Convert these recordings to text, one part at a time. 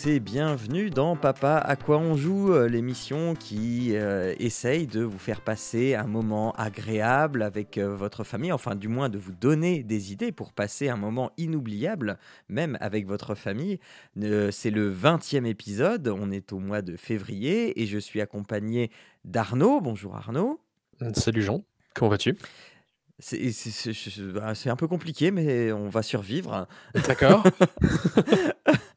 Tous et bienvenue dans Papa à quoi on joue, euh, l'émission qui euh, essaye de vous faire passer un moment agréable avec euh, votre famille, enfin du moins de vous donner des idées pour passer un moment inoubliable, même avec votre famille. Euh, C'est le 20e épisode, on est au mois de février et je suis accompagné d'Arnaud. Bonjour Arnaud. Salut Jean, comment vas-tu? Bah, c'est un peu compliqué mais on va survivre. D'accord.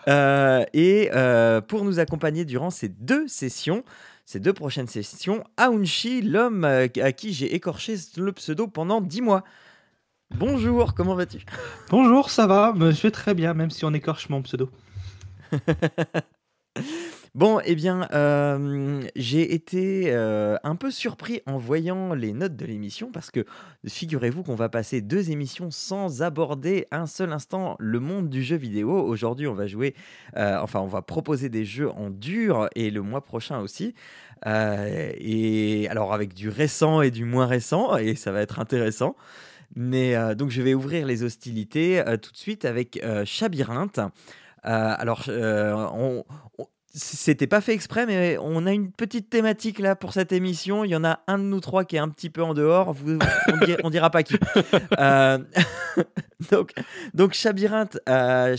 Euh, et euh, pour nous accompagner durant ces deux sessions, ces deux prochaines sessions, Aounchi, l'homme euh, à qui j'ai écorché le pseudo pendant 10 mois. Bonjour, comment vas-tu? Bonjour, ça va? Ben, Je vais très bien, même si on écorche mon pseudo. Bon, eh bien, euh, j'ai été euh, un peu surpris en voyant les notes de l'émission parce que figurez-vous qu'on va passer deux émissions sans aborder un seul instant le monde du jeu vidéo. Aujourd'hui, on va jouer, euh, enfin, on va proposer des jeux en dur et le mois prochain aussi. Et alors, avec du récent et du moins récent, et ça va être intéressant. Mais donc, je vais ouvrir les hostilités tout de suite avec euh, Chabyrinthe. Euh, alors, on- c'était pas fait exprès, mais on a une petite thématique là pour cette émission. Il y en a un de nous trois qui est un petit peu en dehors. Vous, on, dira, on dira pas qui. Euh, donc, donc Chabyrinthe, euh,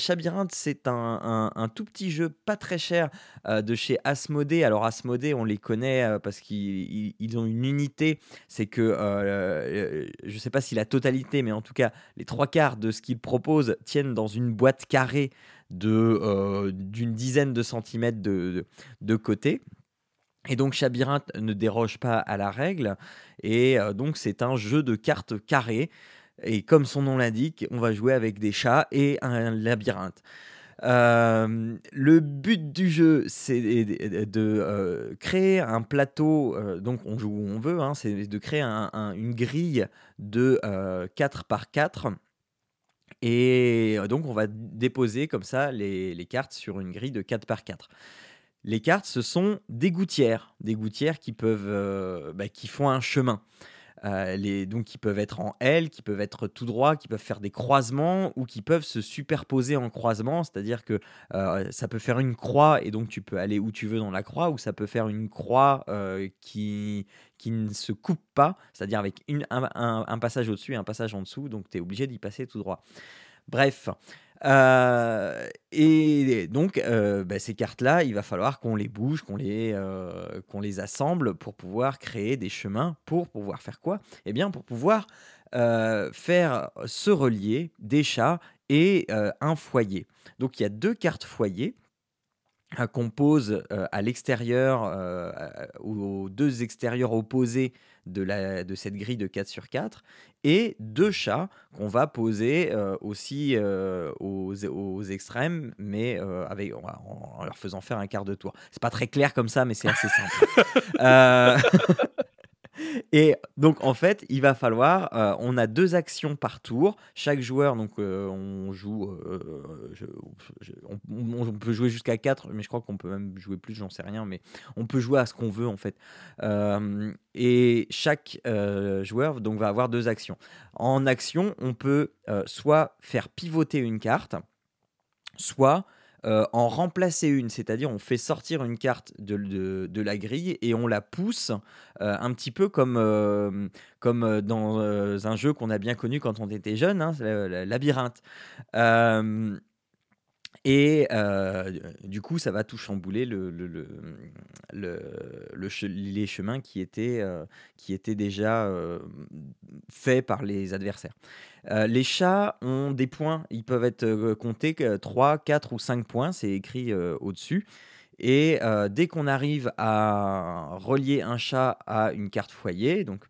c'est un, un- un tout petit jeu pas très cher euh, de chez Asmodée. Alors Asmodée, on les connaît parce qu'ils ils- ils ont une unité. C'est que je sais pas si la totalité, mais en tout cas les trois quarts de ce qu'ils proposent tiennent dans une boîte carrée d'une dizaine de centimètres de, de, côté. Et donc Chabyrinthe ne déroge pas à la règle. Et euh, donc c'est un jeu de cartes carrées. Et comme son nom l'indique, on va jouer avec des chats et un labyrinthe. Euh, le but du jeu, c'est de, euh, créer un plateau, euh, donc on joue où on veut, hein, c'est de créer un- un- une grille de euh, 4 par 4. Et euh, donc on va déposer comme ça les, cartes sur une grille de 4 par 4. Les cartes, ce sont des gouttières, des gouttières qui peuvent, euh, bah, qui font un chemin. Euh, les, donc qui peuvent être en L, qui peuvent être tout droit, qui peuvent faire des croisements ou qui peuvent se superposer en croisement, c'est-à-dire que euh, ça peut faire une croix et donc tu peux aller où tu veux dans la croix, ou ça peut faire une croix euh, qui, qui ne se coupe pas, c'est-à-dire avec un- un passage au-dessus et un passage en dessous, donc tu es obligé d'y passer tout droit. Bref. Euh, et donc, euh, bah, ces cartes-là, il va falloir qu'on les bouge, qu'on les, euh, qu'on les assemble pour pouvoir créer des chemins, pour pouvoir faire quoi? Eh bien, pour pouvoir faire se relier des chats et un foyer. Donc, il y a deux cartes foyer euh, qu'on pose euh, à l'extérieur, euh, aux deux extérieurs opposés de, la, de cette grille de 4 sur 4, et deux chats qu'on va poser euh, aussi euh, aux, aux extrêmes, mais euh, avec, en, en leur faisant faire un quart de tour. C'est pas très clair comme ça, mais c'est assez simple. Et donc en fait, il va falloir, euh, on a deux actions par tour. Chaque joueur, donc euh, on joue, euh, on, peut jouer jusqu'à 4, mais je crois qu'on peut même jouer plus, j'en sais rien, mais on peut jouer à ce qu'on veut en fait. Et chaque joueur donc va avoir deux actions. En action, on peut soit faire pivoter une carte, soit euh, en remplacer une, c'est-à-dire on fait sortir une carte de, de- la grille et on la pousse euh, un petit peu comme, euh, comme dans un jeu qu'on a bien connu quand on était jeune, hein, le labyrinthe. Et euh, du coup, ça va tout chambouler les chemins qui étaient, euh, qui étaient déjà euh, faits par les adversaires. Les chats ont des points, ils peuvent être comptés que 3, 4 ou 5 points, c'est écrit au-dessus. Et dès qu'on arrive à relier un chat à une carte foyer, donc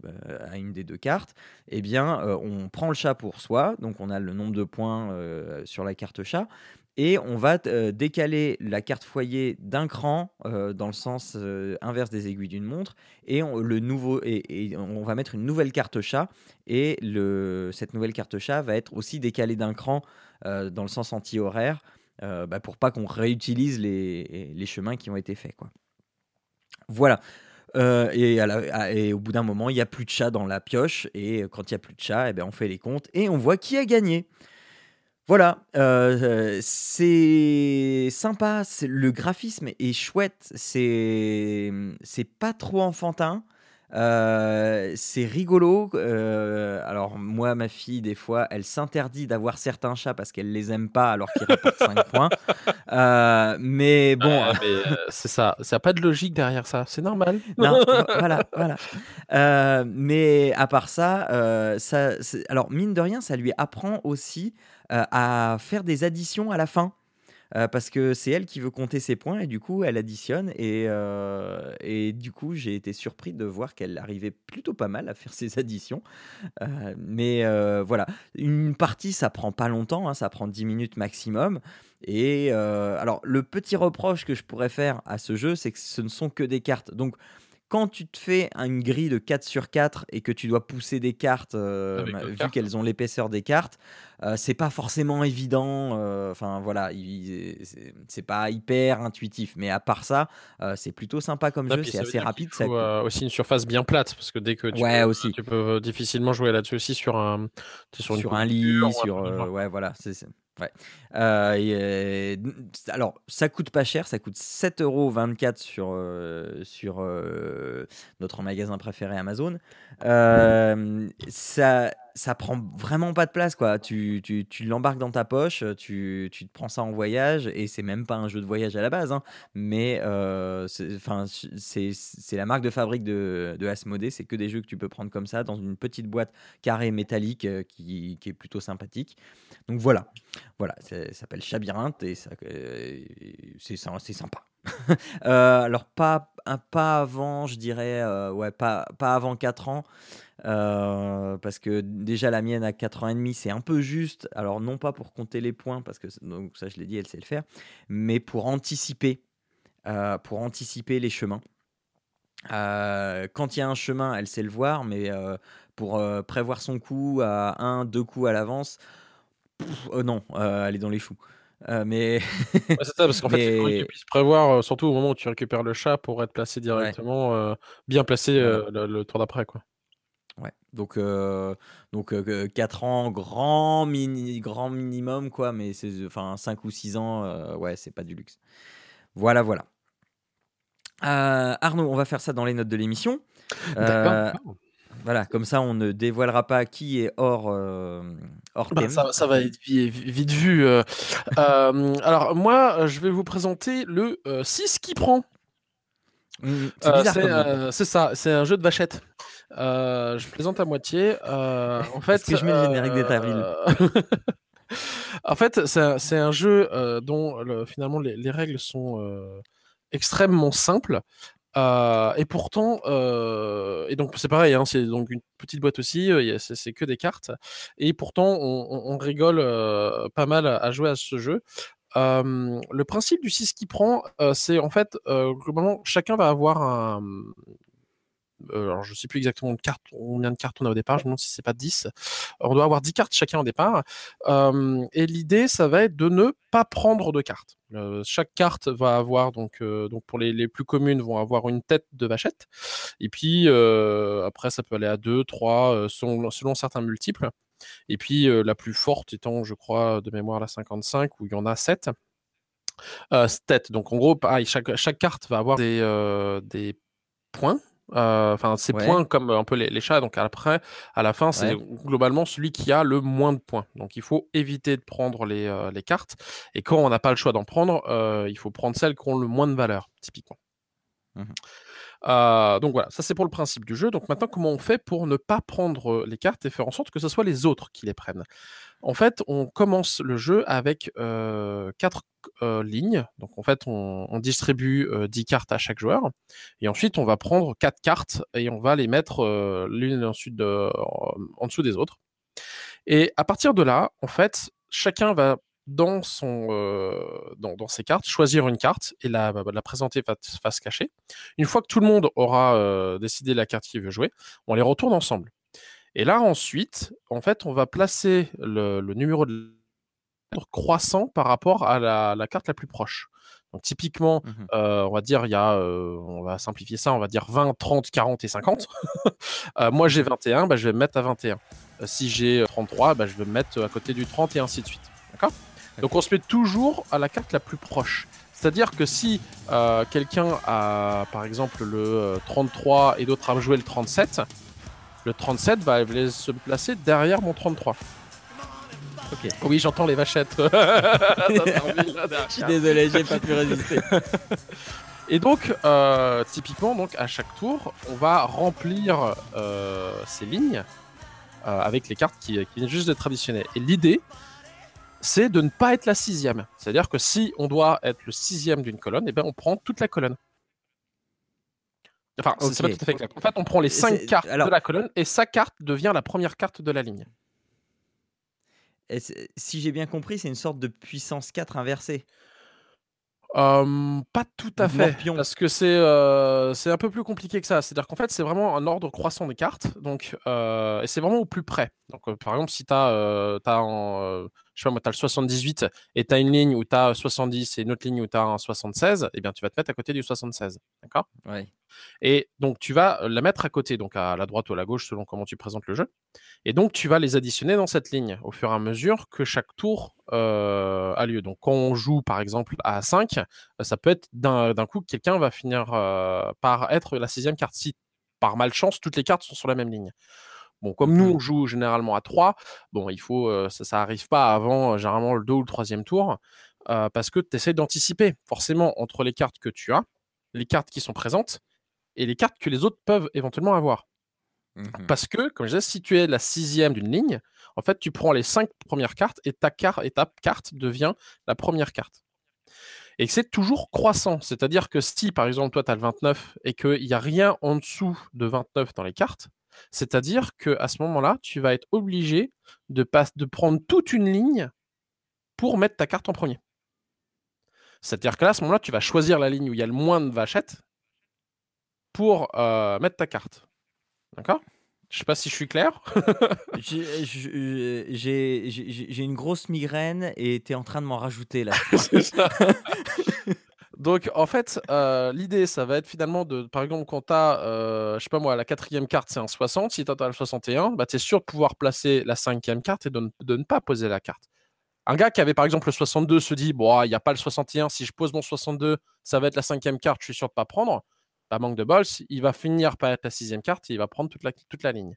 à une des deux cartes, eh bien, on prend le chat pour soi, donc on a le nombre de points sur la carte chat, et on va euh, décaler la carte foyer d'un cran euh, dans le sens euh, inverse des aiguilles d'une montre et on, et, va mettre une nouvelle carte chat et cette nouvelle carte chat va être aussi décalée d'un cran dans le sens anti-horaire bah, pour pas qu'on réutilise les, chemins qui ont été faits. Voilà. et, et, au bout d'un moment, il n'y a plus de chat dans la pioche. Et quand il n'y a plus de chat, eh ben, on fait les comptes et on voit qui a gagné. Voilà, euh, c'est sympa, le graphisme est chouette, c'est c'est pas trop enfantin, euh, c'est rigolo. Euh, alors moi, ma fille, des fois, elle s'interdit d'avoir certains chats parce qu'elle les aime pas alors qu'ils rapportent 5 points. mais bon, ah, c'est ça, ça a pas de logique derrière ça, c'est normal. non, voilà, voilà. mais à part ça, ça alors mine de rien, ça lui apprend aussi euh, à faire des additions à la fin. Euh, parce que c'est elle qui veut compter ses points et du coup elle additionne et, euh, et du coup j'ai été surpris de voir qu'elle arrivait plutôt pas mal à faire ses additions. Mais voilà. Une partie ça prend pas longtemps hein, ça prend 10 minutes maximum. Et alors le petit reproche que je pourrais faire à ce jeu c'est que ce ne sont que des cartes. Donc quand tu te fais une grille de 4 sur 4 et que tu dois pousser des cartes, euh, vu qu'elles ont l'épaisseur des cartes, euh, c'est pas forcément évident. Euh, enfin voilà, c'est pas hyper intuitif. Mais à part ça, c'est plutôt sympa comme jeu. C'est assez rapide. Ça aussi une surface bien plate parce que dès que tu, ouais, peux, aussi. tu peux difficilement jouer là-dessus aussi sur un sur, sur un lit, sur ouais voilà. c'est Ouais. Euh, alors, ça coûte pas cher, ça coûte 7,24€ sur, euh, sur euh, notre magasin préféré Amazon. ça, ça prend vraiment pas de place, quoi. Tu, tu, tu l'embarques dans ta poche, tu, tu, te prends ça en voyage, et c'est même pas un jeu de voyage à la base, hein, mais c'est la marque de fabrique de, de Asmodée, c'est que des jeux que tu peux prendre comme ça, dans une petite boîte carrée métallique qui, qui est plutôt sympathique. Donc voilà. Voilà, ça s'appelle Chabyrinthe et euh, c'est sympa. Euh, alors pas, pas avant, je dirais, euh, ouais, pas, pas avant 4 ans, parce que déjà la mienne à 4 ans et demi, c'est un peu juste. Alors non pas pour compter les points, parce que donc, ça je l'ai dit, elle sait le faire, mais pour anticiper, pour anticiper les chemins. quand il y a un chemin, elle sait le voir, mais pour prévoir son coup à un, deux coups à l'avance, oh non, euh, elle est dans les choux. Euh, mais c'est ça, parce qu'en fait, il faut que tu puisses prévoir, euh, surtout au moment où tu récupères le chat, pour être placé directement, bien placé le, tour d'après, quoi. Ouais, donc, donc 4 ans, grand, mini, grand minimum, quoi, mais c'est enfin 5 ou 6 ans, ouais, c'est pas du luxe. Voilà, voilà. Arnaud, on va faire ça dans les notes de l'émission. D'accord. Voilà, comme ça, on ne dévoilera pas qui est hors, euh, hors bah, thème. ça, va être vite, vu. Euh. Euh, alors, moi, je vais vous présenter le 6 qui prend. Mmh, c'est ça, c'est un jeu de vachette. je plaisante à moitié. en fait, Est-ce que je mets le générique En fait, c'est un, jeu dont finalement les, les, règles sont extrêmement simples. Euh, et pourtant, euh, et donc c'est pareil, hein, c'est donc une petite boîte aussi, euh, c'est que des cartes. Et pourtant, on, rigole pas mal à, jouer à ce jeu. le principe du 6 qui prend, c'est en fait, globalement, chacun va avoir un, euh, alors je sais plus exactement combien de cartes on a au départ, je me demande si c'est pas 10. On doit avoir 10 cartes chacun au départ. et l'idée, ça va être de ne pas prendre de cartes. Euh, chaque carte va avoir, donc, euh, donc pour les, les, plus communes, vont avoir une tête de vachette. Et puis après, ça peut aller à 2, 3, selon, certains multiples. Et puis la plus forte étant, je crois, de mémoire la 55, où il y en a 7. Euh, tête. Donc en gros, chaque, chaque carte va avoir des, des points euh, enfin, c'est points comme un peu les, chats. Donc après, à la fin, c'est globalement celui qui a le moins de points. Donc il faut éviter de prendre les, euh, les cartes. Et quand on n'a pas le choix d'en prendre, euh, il faut prendre celles qui ont le moins de valeur, typiquement. Mmh donc voilà, ça c'est pour le principe du jeu. Donc maintenant, comment on fait pour ne pas prendre les cartes et faire en sorte que ce soit les autres qui les prennent? En fait, on commence le jeu avec quatre lignes. Donc en fait, on, distribue 10 cartes à chaque joueur. Et ensuite, on va prendre quatre cartes et on va les mettre l'une en dessous des autres. Et à partir de là, en fait, chacun va dans, son, dans, dans, ses cartes, choisir une carte et la, bah, la présenter face cachée. Une fois que tout le monde aura décidé la carte qu'il veut jouer, on les retourne ensemble. Et là, ensuite, en fait, on va placer le, numéro de croissant par rapport à la, carte la plus proche. Donc typiquement, mmh on va dire, il y a, on va simplifier ça, on va dire 20, 30, 40 et 50. moi j'ai 21, bah, je vais me mettre à 21. si j'ai 33, bah, je vais me mettre à côté du 30 et ainsi de suite. D'accord? Donc on se met toujours à la carte la plus proche. C'est-à-dire que si quelqu'un a par exemple le 33 et d'autres a joué le 37, le 37 va se placer derrière mon 33. Ok. Oui, j'entends les vachettes. Je suis désolé, j'ai pas pu résister. Et donc, euh, typiquement, donc à chaque tour, on va remplir euh, ces lignes euh, avec les cartes qui, viennent juste d'être traditionnelles. Et l'idée, c'est de ne pas être la sixième. C'est-à-dire que si on doit être le sixième d'une colonne, et eh ben on prend toute la colonne. Enfin, c'est pas tout à fait clair. En fait, on prend les 5 cartes de la colonne et sa carte devient la première carte de la ligne. si j'ai bien compris, c'est une sorte de puissance 4 inversée. Pas tout à fait, parce que c'est c'est un peu plus compliqué que ça. C'est-à-dire qu'en fait, c'est vraiment un ordre croissant des cartes, donc et c'est vraiment au plus près. Donc, par exemple, si tu as, as, je sais pas moi, tu as le 78 et tu as une ligne où tu as 70 et une autre ligne où tu as un 76, eh bien, tu vas te mettre à côté du 76. D'accord? Ouais. Et donc, tu vas la mettre à côté, donc à la droite ou à la gauche, selon comment tu présentes le jeu. Et donc, tu vas les additionner dans cette ligne au fur et à mesure que chaque tour euh, a lieu. Donc, quand on joue, par exemple, à 5, euh, ça peut être d'un coup que quelqu'un va finir euh, par être la sixième carte. Si, par malchance, toutes les cartes sont sur la même ligne. Bon, comme nous, mmh. on joue généralement à 3, bon, il faut, ça, n'arrive pas avant généralement le 2 ou le troisième tour, parce que tu essaies d'anticiper forcément entre les cartes que tu as, les cartes qui sont présentes, et les cartes que les autres peuvent éventuellement avoir. Mmh parce que, comme je disais, si tu es la sixième d'une ligne, en fait, tu prends les cinq premières cartes et ta, carte, et ta carte devient la première carte. Et c'est toujours croissant. C'est-à-dire que si, par exemple, toi, tu as le 29 et qu'il n'y a rien en dessous de 29 dans les cartes, c'est-à-dire qu'à ce moment-là, tu vas être obligé de, de prendre toute une ligne pour mettre ta carte en premier. C'est-à-dire que là, à ce moment-là, tu vas choisir la ligne où il y a le moins de vachettes pour euh, mettre ta carte. D'accord? Je sais pas si je suis clair. J'ai une grosse migraine et tu es en train de m'en rajouter là. Donc, en fait, euh, l'idée, ça va être finalement de, par exemple, quand tu as, euh, je sais pas moi, la quatrième carte, c'est un 60. Si tu as le 61, bah, tu es sûr de pouvoir placer la cinquième carte et de, ne pas poser la carte. Un gars qui avait, par exemple, le 62 se dit, bon, il n'y a pas le 61. Si je pose mon 62, ça va être la cinquième carte, je suis sûr de pas prendre. Bah, manque de bol, il va finir par être la sixième carte et il va prendre toute la, toute la ligne.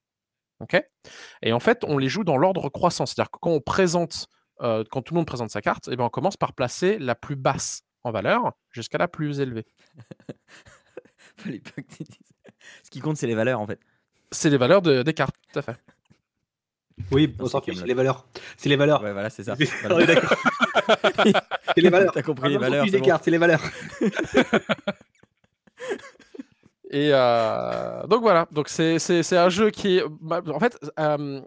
OK? Et en fait, on les joue dans l'ordre croissant. C'est-à-dire que quand on présente, euh, quand tout le monde présente sa carte, et eh ben, on commence par placer la plus basse en valeur jusqu'à la plus élevée. Ce qui compte, c'est les valeurs en fait. C'est les valeurs de, des cartes, tout à fait. Oui, on s'en fiche, c'est les valeurs. C'est les valeurs. Ouais, voilà, c'est ça. c'est les valeurs. T'as compris les valeurs. C'est cartes, c'est les valeurs. Et euh, donc voilà, donc c'est un jeu qui est. En fait, euh,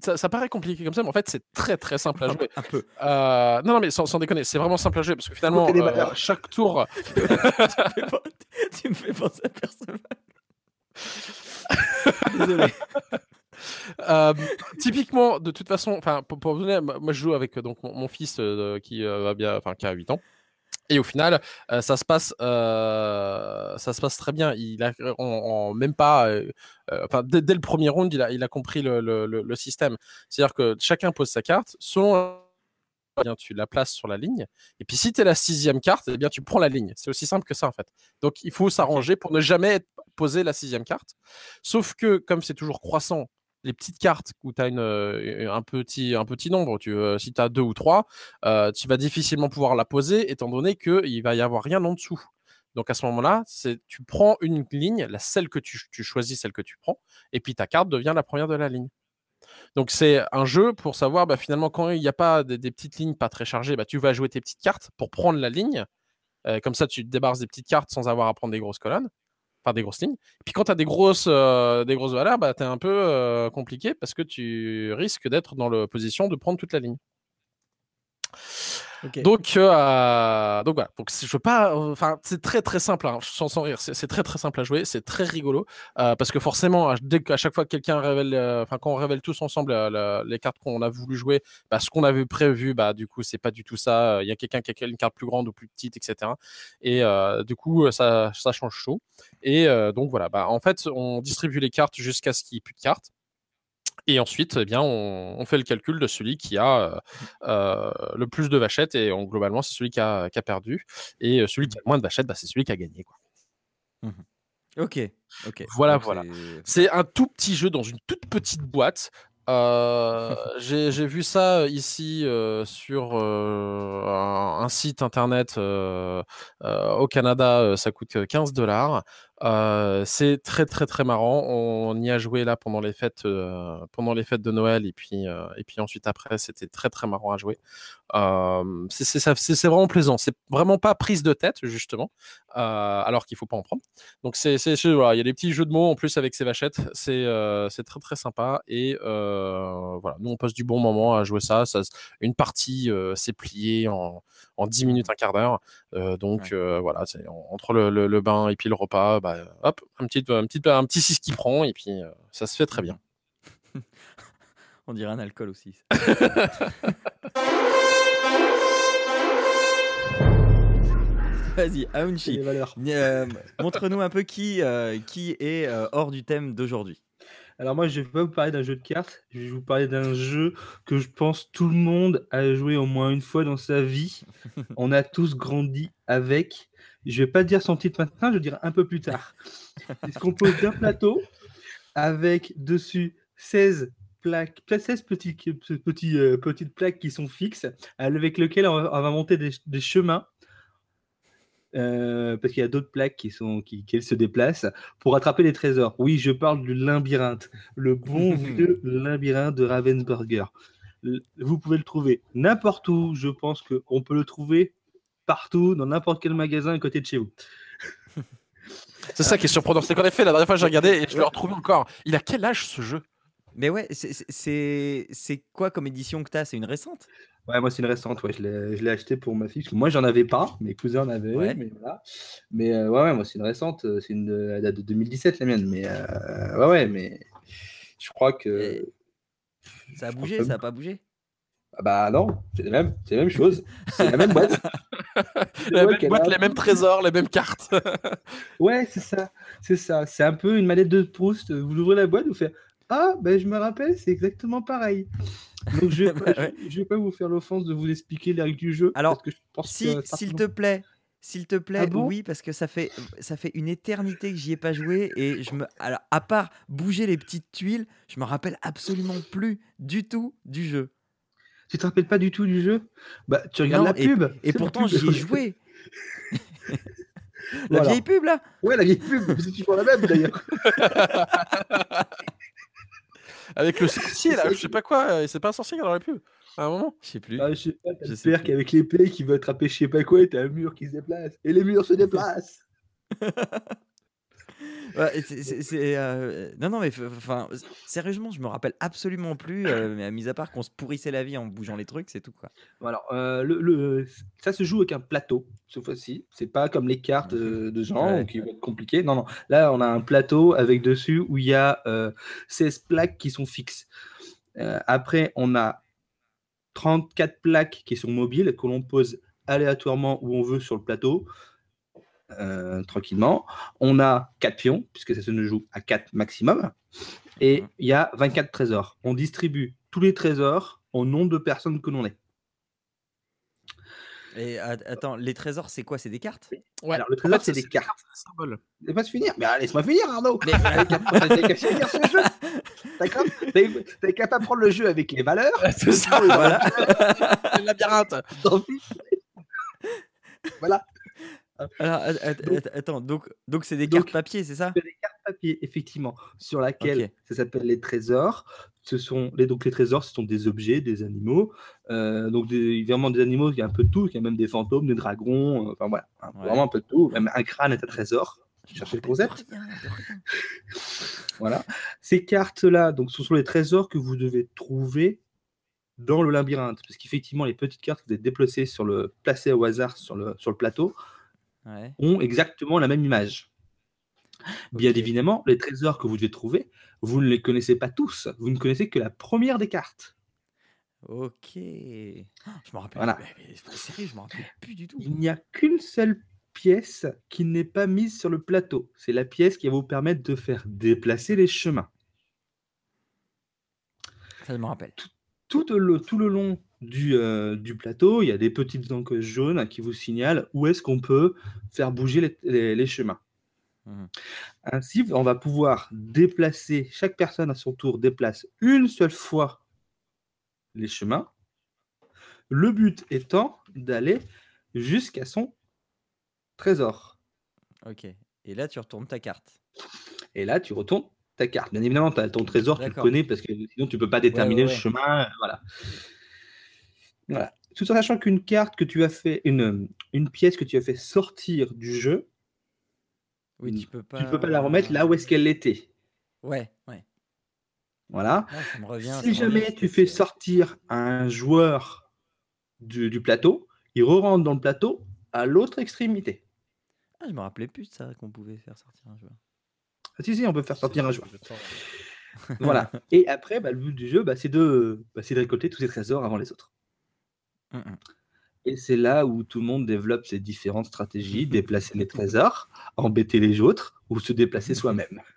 ça, paraît compliqué comme ça, mais en fait, c'est très très simple à jouer. Un peu. Euh, non, non, mais sans, sans déconner, c'est vraiment simple à jouer parce que finalement, euh, chaque tour. tu, me fais penser à Perceval. Désolé. Euh, typiquement, de toute façon, enfin, pour, pour, vous donner, moi je joue avec donc mon, mon fils qui va bien, enfin, qui a 8 ans. Et au final, euh, ça se passe, euh, ça se passe très bien. Il a, en, même pas, euh, enfin, dès, le premier round, il a, il a compris le, le, le système. C'est-à-dire que chacun pose sa carte, selon eh bien, tu la places sur la ligne. Et puis si tu es la sixième carte, eh bien, tu prends la ligne. C'est aussi simple que ça, en fait. Donc, il faut s'arranger pour ne jamais poser la sixième carte. Sauf que, comme c'est toujours croissant, les petites cartes où tu as une, un, petit, nombre, tu, si tu as deux ou trois, tu vas difficilement pouvoir la poser étant donné qu'il va y avoir rien en dessous. Donc à ce moment-là, tu prends une ligne, la celle que tu, choisis, celle que tu prends, et puis ta carte devient la première de la ligne. Donc c'est un jeu pour savoir bah, finalement quand il n'y a pas des, petites lignes pas très chargées, bah, tu vas jouer tes petites cartes pour prendre la ligne. comme ça, tu te débarrasses des petites cartes sans avoir à prendre des grosses colonnes enfin des grosses lignes. Puis quand tu as des grosses, euh, des grosses valeurs, bah, tu es un peu euh, compliqué parce que tu risques d'être dans la position de prendre toute la ligne. Donc, euh, donc voilà. Donc je veux pas. Enfin, c'est très très simple. Hein, rire, c'est très très simple à jouer. C'est très rigolo euh, parce que forcément, dès chaque fois que quelqu'un révèle, euh, enfin quand on révèle tous ensemble les cartes qu'on a voulu jouer, bah, ce qu'on avait prévu, bah du coup c'est pas du tout ça. Il y a quelqu'un qui a une carte plus grande ou plus petite, etc. Et du coup ça, ça change chaud. Et donc voilà. Bah en fait, on distribue les cartes jusqu'à ce qu'il n'y ait plus de cartes. Et ensuite, eh bien, on, fait le calcul de celui qui a euh, le plus de vachettes. Et globalement, c'est celui qui a, perdu. Et celui qui a le moins de vachettes, bah, c'est celui qui a gagné. Quoi. Mmh ok. ok. Voilà, voilà. C'est un tout petit jeu dans une toute petite boîte. Euh, j'ai vu ça ici sur un, site internet au Canada, ça coûte 15 dollars c'est très très très marrant. On y a joué là pendant les fêtes, pendant les fêtes de Noël et puis et puis ensuite après c'était très très marrant à jouer. c'est vraiment plaisant. C'est vraiment pas prise de tête justement, alors qu'il faut pas en prendre. Donc c'est voilà, il y a des petits jeux de mots en plus avec ces vachettes. C'est c'est très très sympa et voilà, nous on passe du bon moment à jouer ça. ça une partie s'est pliée en en 10 minutes, un quart d'heure. donc voilà, c'est entre le, le, bain et puis le repas. Bah, hop, un petit, un petit, un petit 6 qui prend, et puis euh, ça se fait très bien. On dirait un alcool aussi. Vas-y, Aounchi, euh, montre-nous un peu qui, euh, qui est hors du thème d'aujourd'hui. Alors moi, je vais pas vous parler d'un jeu de cartes, je vais vous parler d'un jeu que je pense tout le monde a joué au moins une fois dans sa vie. On a tous grandi avec. Je vais pas dire son titre maintenant, je vais dire un peu plus tard. Il se compose d'un plateau avec dessus 16 plaques, 16 petits, petits, euh, petites plaques qui sont fixes, avec lesquelles on va, monter des, chemins. Euh, parce qu'il y a d'autres plaques qui sont qui, se déplacent pour attraper les trésors. Oui, je parle du labyrinthe, le bon vieux labyrinthe de Ravensburger. Vous pouvez le trouver n'importe où. Je pense qu'on peut le trouver partout, dans n'importe quel magasin à côté de chez vous. C'est ça qui est surprenant. C'est qu'en effet, la dernière fois, j'ai regardé et je le retrouve encore. Il a quel âge ce jeu? Mais ouais, c'est quoi comme édition que tu as C'est une récente? Ouais, moi, c'est une récente. Ouais, je l'ai acheté pour ma fille. Parce que moi, j'en avais pas. Mes cousins en avaient. Ouais. Mais, voilà. mais euh, ouais, ouais, moi, c'est une récente. Euh, c'est une elle date de 2017, la mienne. Mais euh, ouais, ouais, mais je crois que. Ça a bougé, ça n'a pas bougé? Ah bah non, c'est la même, c'est la même chose. C'est la même boîte. la même boîte, les mêmes trésors, les mêmes cartes. ouais, c'est ça. C'est ça. C'est un peu une mallette de Proust. Vous ouvrez la boîte, vous faites Ah, ben je me rappelle, c'est exactement pareil. Donc je vais, pas, je, vais pas vous faire l'offense de vous expliquer les règles du jeu. Alors, si, s'il te plaît, s'il te plaît, ah oui, parce que ça fait, ça fait une éternité que j'y ai pas joué et je me, alors à part bouger les petites tuiles, je me rappelle absolument plus du tout du jeu. Tu te rappelles pas du tout du jeu? Bah, tu regardes la pub. Et, pourtant, j'y ai joué. la vieille pub, là? Ouais, la vieille pub. C'est toujours la même, d'ailleurs. avec le sorcier, là, je sais pas quoi. Euh, c'est pas un sorcier dans la pub à un moment Je sais plus. Ah, je sais pas, t'as le père qui, avec l'épée, qui veut attraper je sais pas quoi, et t'as un mur qui se déplace. Et les murs se déplacent c'est, euh, Non, non, mais enfin, sérieusement, je me rappelle absolument plus, euh, mis à part qu'on se pourrissait la vie en bougeant les trucs, c'est tout quoi. Alors, euh, le, ça se joue avec un plateau cette fois-ci. C'est pas comme les cartes mmh de gens qui vont être compliquées. Non, non. Là, on a un plateau avec dessus où il y a 16 plaques qui sont fixes. après, on a 34 plaques qui sont mobiles que l'on pose aléatoirement où on veut sur le plateau. Euh, tranquillement. On a 4 pions, puisque ça se joue à 4 maximum. Et mhm. il y a 24 trésors. On distribue tous les trésors au nombre de personnes que l'on est. Et attends, les trésors, c'est quoi? C'est des cartes? Ouais. Alors, le trésor, c'est des cartes. Laisse pas se finir. Mais laisse-moi finir, Arnaud. Mais t'as qu'à finir ce jeu. D'accord? T'as qu'à pas prendre le jeu avec les valeurs. C'est ça, voilà. labyrinthe. voilà. Alors, attends, donc donc c'est des cartes papier, c'est ça? C'est des cartes papier, effectivement, sur laquelle ça s'appelle les trésors. Ce sont les donc les trésors, ce sont des objets, des animaux. Euh, donc des, vraiment des animaux, il y a un peu de tout. Il y a même des fantômes, des dragons. Euh, enfin voilà, vraiment un peu de tout. Même un crâne est un trésor. Cherchez le concept. voilà. Ces cartes-là, donc ce sont les trésors que vous devez trouver dans le labyrinthe. Parce qu'effectivement, les petites cartes que vous êtes déplacées sur le, placées au hasard sur le, sur le plateau Ouais. ont exactement la même image. Bien évidemment, les trésors que vous devez trouver, vous ne les connaissez pas tous. Vous ne connaissez que la première des cartes. Ok. Je me rappelle. Voilà. sérieux, je me rappelle plus du tout. Il n'y a qu'une seule pièce qui n'est pas mise sur le plateau. C'est la pièce qui va vous permettre de faire déplacer les chemins. Ça, je me rappelle. Tout le, tout le long du, euh, du plateau, il y a des petites encoches jaunes qui vous signalent où est-ce qu'on peut faire bouger les, les- les chemins. Mhm. Ainsi, on va pouvoir déplacer, chaque personne à son tour déplace une seule fois les chemins. Le but étant d'aller jusqu'à son trésor. Ok. Et là, tu retournes ta carte. Et là, tu retournes ta carte. Bien évidemment, tu as ton trésor, tu le connais parce que sinon, tu peux pas déterminer ouais, le ouais. chemin. euh, Voilà. Voilà. Tout en sachant qu'une carte que tu as fait, une, une pièce que tu as fait sortir du jeu, Oui, tu peux pas. tu peux pas la remettre là où est-ce qu'elle était. Ouais, ouais. Voilà. Non, ça me revient. ça si me jamais revient, tu fais sortir un joueur du, du plateau, il re-rentre dans le plateau à l'autre extrémité. Ah, je me rappelais plus de ça qu'on pouvait faire sortir un joueur. Ah, si, si, on peut faire sortir un joueur. Voilà. Et après, bah, le but du jeu, bah, c'est de, bah, c'est de récolter tous ces trésors avant les autres. Mm, mm. Et c'est là où tout le monde développe ses différentes stratégies, déplacer les trésors, embêter les autres ou se déplacer soi-même.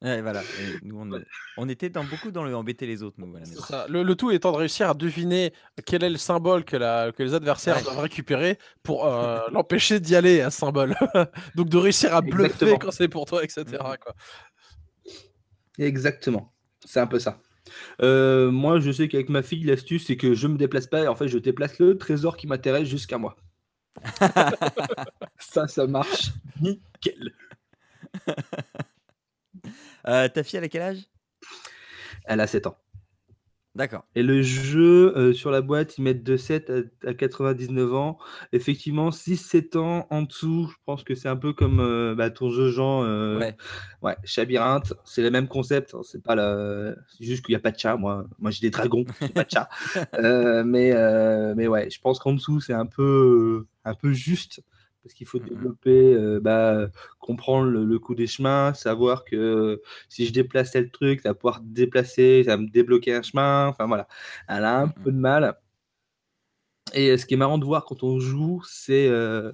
Voilà. Et nous, on, on était dans, beaucoup dans le embêter les autres, nous, à la C'est maison. ça. Le, le tout étant de réussir à deviner quel est le symbole que, la- que les adversaires Ouais. doivent récupérer pour euh, l'empêcher d'y aller à ce symbole. Donc de réussir à bluffer Exactement. quand c'est pour toi, etc. Quoi. Exactement. C'est un peu ça. Euh, moi, je sais qu'avec ma fille, l'astuce, c'est que je me déplace pas et en fait, je déplace le trésor qui m'intéresse jusqu'à moi. ça, ça marche nickel. Euh, ta fille, elle a quel âge? Elle a 7 ans. D'accord. Et le jeu, euh, sur la boîte, ils mettent de 7 à, à 99 ans. Effectivement, 6-7 ans en dessous, je pense que c'est un peu comme euh, bah, ton jeu Jean. euh, Ouais. ouais, Chabyrinthe, c'est le même concept. hein, C'est pas la... juste qu'il n'y a pas de chat. Moi, moi j'ai des dragons, pas de chat. Euh, mais, mais ouais, je pense qu'en dessous, c'est un peu, un peu juste. Parce qu'il faut Mhm. développer, euh, bah, comprendre le, le coup des chemins, savoir que euh, si je déplace tel truc, ça va pouvoir déplacer, ça va me débloquer un chemin. Enfin voilà, elle a un Mhm. peu de mal. Et euh, ce qui est marrant de voir quand on joue, c'est euh,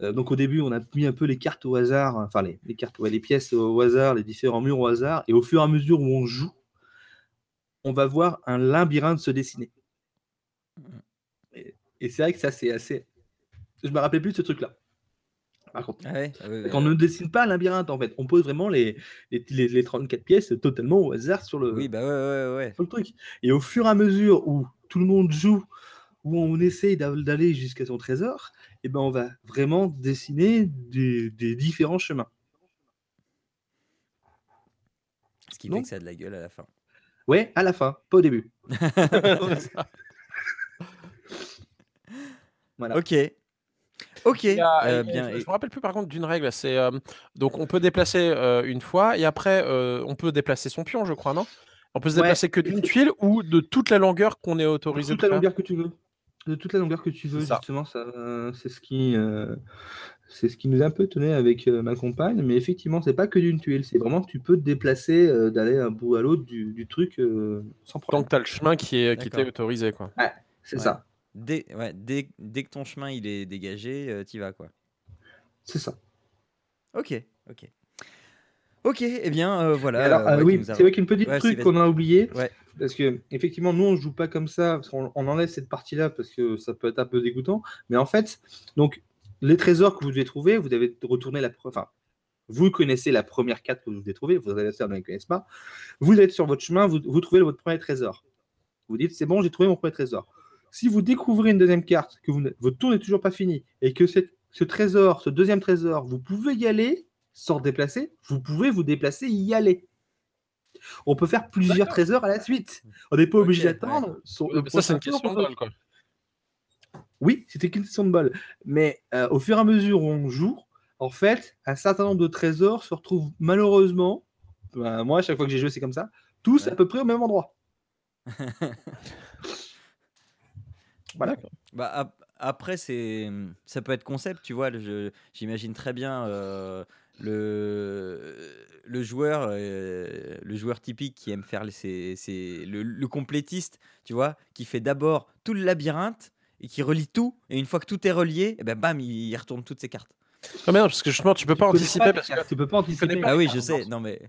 donc au début, on a mis un peu les cartes au hasard, enfin les, les cartes, ouais, les pièces au hasard, les différents murs au hasard, et au fur et à mesure où on joue, on va voir un labyrinthe se dessiner. Et, et c'est vrai que ça, c'est assez. Je me rappelais plus de ce truc-là. Par contre, Ah ouais, ah ouais, qu'on ne dessine pas un labyrinthe en fait, on pose vraiment les, les, les- les 34 pièces totalement au hasard sur le, Oui, bah sur le truc. Et au fur et à mesure où tout le monde joue, où on essaye d'a- d'aller jusqu'à son trésor, et ben on va vraiment dessiner des, des différents chemins. Ce qui Non. fait que ça a de la gueule à la fin. Ouais, à la fin, pas au début. Voilà. Ok. Ok. Il y a- euh, bien. je, et- je me rappelle plus par contre d'une règle. C'est euh, donc on peut déplacer euh, une fois et après euh, on peut déplacer son pion, je crois, non? On peut se Ouais. déplacer que d'une tuile ou de toute la longueur qu'on est De autorisé toute de la faire? longueur que tu veux. De toute la longueur que tu veux, C'est ça. justement, ça, euh, c'est ce qui, euh, c'est ce qui nous a un peu étonné avec euh, ma compagne. Mais effectivement, c'est pas que d'une tuile, c'est vraiment que tu peux te déplacer, euh, d'aller d'un bout à l'autre du, du truc euh, sans Tant problème. que tu as le chemin qui est qui t'est autorisé, quoi. C'est Ouais. ça, Dès, ouais, dès, dès que ton chemin il est dégagé, euh, t'y vas quoi. c'est ça. Ok, ok. Ok, eh bien euh, voilà. Et alors, euh, ouais, tu oui, c'est vrai qu'une petite Ouais, truc qu'on a oublié, parce que effectivement, nous on joue pas comme ça, parce qu'on on enlève cette partie-là parce que ça peut être un peu dégoûtant. Mais en fait, donc les trésors que vous devez trouver, vous devez retourner la, pre- enfin, vous connaissez la première carte que vous devez trouver, vos adversaires ne la connaissent pas. Vous êtes sur votre chemin, vous, vous trouvez votre premier trésor. Vous dites c'est bon, j'ai trouvé mon premier trésor. Si vous découvrez une deuxième carte, que vous, ne- votre tour n'est toujours pas fini, et que cette- ce trésor, ce deuxième trésor, vous pouvez y aller sans déplacer, vous pouvez vous déplacer et y aller. On peut faire plusieurs trésors à la suite. On n'est pas obligé ouais. d'attendre. son- ça, c'est une question de bol, quoi. Oui, c'était qu'une question de bol. Mais euh, au fur et à mesure où on joue, en fait, un certain nombre de trésors se retrouvent malheureusement, ben, moi, à chaque fois que j'ai joué, c'est comme ça, tous Ouais. à peu près au même endroit. voilà. Bah, après, c'est, ça peut être concept, tu vois. J'imagine très bien euh, le, le joueur, euh, le joueur typique qui aime faire c'est, le, le complétiste, tu vois, qui fait d'abord tout le labyrinthe et qui relie tout. Et une fois que tout est relié, et eh ben bam, il, retourne toutes ses cartes. Ah mais non, parce que justement, tu peux pas anticiper. parce que... Tu peux pas anticiper. ah oui, je sais. Non mais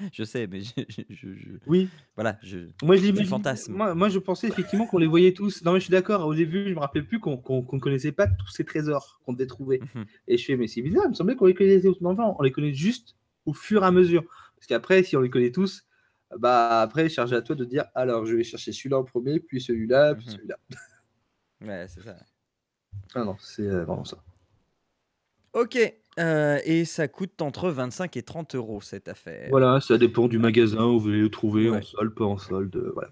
je sais, mais je, oui. Voilà, je. Moi, je fantasme. Moi, moi, je pensais effectivement qu'on les voyait tous. Non, mais je suis d'accord. Au début, je me rappelais plus qu'on ne connaissait pas tous ces trésors qu'on devait trouver. Mhm. Et je fais, mais c'est bizarre. Il me semblait qu'on les connaissait tous. Enfin, on les connaît juste au fur et à mesure. Parce qu'après, si on les connaît tous, bah après, charge à toi de dire, alors, je vais chercher celui-là en premier, puis celui-là, puis mhm. celui-là. Ouais, c'est ça. Ah non, c'est euh, vraiment ça. Ok, euh, et ça coûte entre 25 et 30 euros cette affaire. Voilà, ça dépend du magasin où vous allez le trouver, en solde, pas en solde, euh, voilà.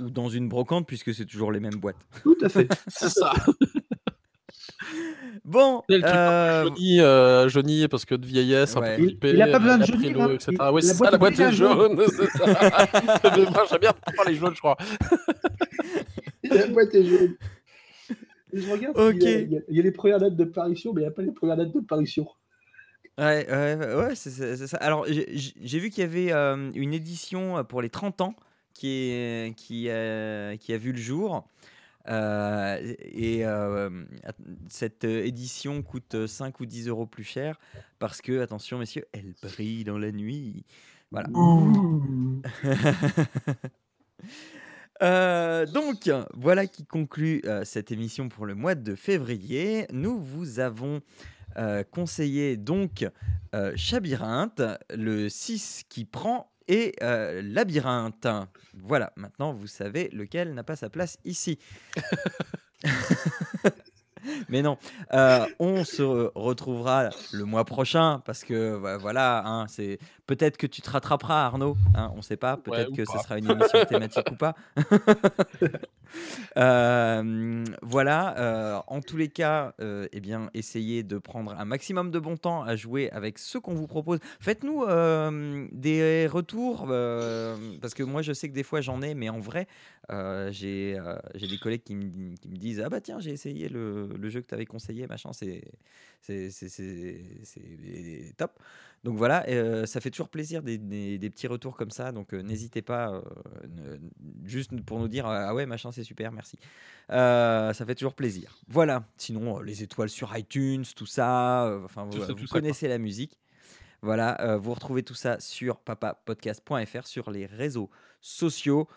Ou dans une brocante, puisque c'est toujours les mêmes boîtes. Tout à fait. c'est ça. bon. Euh... Johnny, euh, Johnny, parce que de vieillesse, un peu flippé. Il, a pas besoin de Johnny, etc. Oui, c'est ça, la boîte est jaune. c'est ça. J'aime bien parler jaune, je crois. la boîte est jaune. Je regarde, il, y a, les premières dates de parution, mais il n'y a pas les premières dates de parution. Ouais, ouais, ouais c'est ça. Alors, j'ai vu qu'il y avait euh, une édition pour les 30 ans qui, est, qui, qui a vu le jour. Euh, et euh, cette édition coûte 5 ou 10 euros plus cher parce que, attention messieurs, elle brille dans la nuit. Voilà. Euh, donc, voilà qui conclut euh, cette émission pour le mois de février. Nous vous avons euh, conseillé donc Chabyrinthe, le 6 qui prend et Labyrinthe. Voilà, maintenant vous savez lequel n'a pas sa place ici. Mais non, on se retrouvera le mois prochain parce que voilà, hein, c'est peut-être que tu te rattraperas, Arnaud. Hein, on ne sait pas. Peut-être que ce sera une émission thématique ou pas. Euh, voilà. Euh, en tous les cas, eh bien, essayez de prendre un maximum de bon temps à jouer avec ce qu'on vous propose. Faites-nous des retours parce que moi, je sais que des fois j'en ai, mais en vrai, j'ai des collègues qui me, qui me, disent ah bah tiens, j'ai essayé le, le jeu que tu avais conseillé, machin, c'est top. Donc voilà, euh, ça fait toujours plaisir des, des, petits retours comme ça. Donc euh, n'hésitez pas, euh, juste pour nous dire ah ouais, machin, c'est super, merci. ça fait toujours plaisir. Voilà, sinon les étoiles sur iTunes, tout ça, enfin vous, connaissez la musique. Voilà, vous retrouvez tout ça sur papapodcast.fr, sur les réseaux sociaux.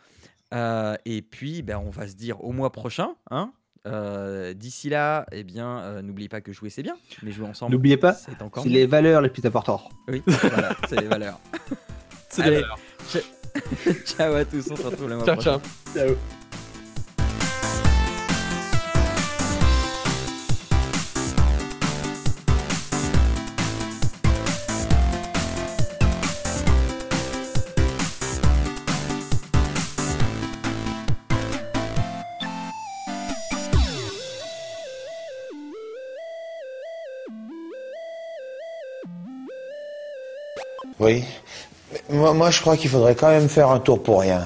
et puis, ben, on va se dire au mois prochain, hein, euh, d'ici là, eh bien, euh, n'oubliez pas que jouer c'est bien, mais jouer ensemble. N'oubliez pas, c'est les valeurs les plus importantes. Oui, voilà, c'est les valeurs. c'est les valeurs. ciao à tous, on se retrouve le mois prochain. Ciao. ciao. Oui. moi, moi, je crois qu'il faudrait quand même faire un tour pour rien.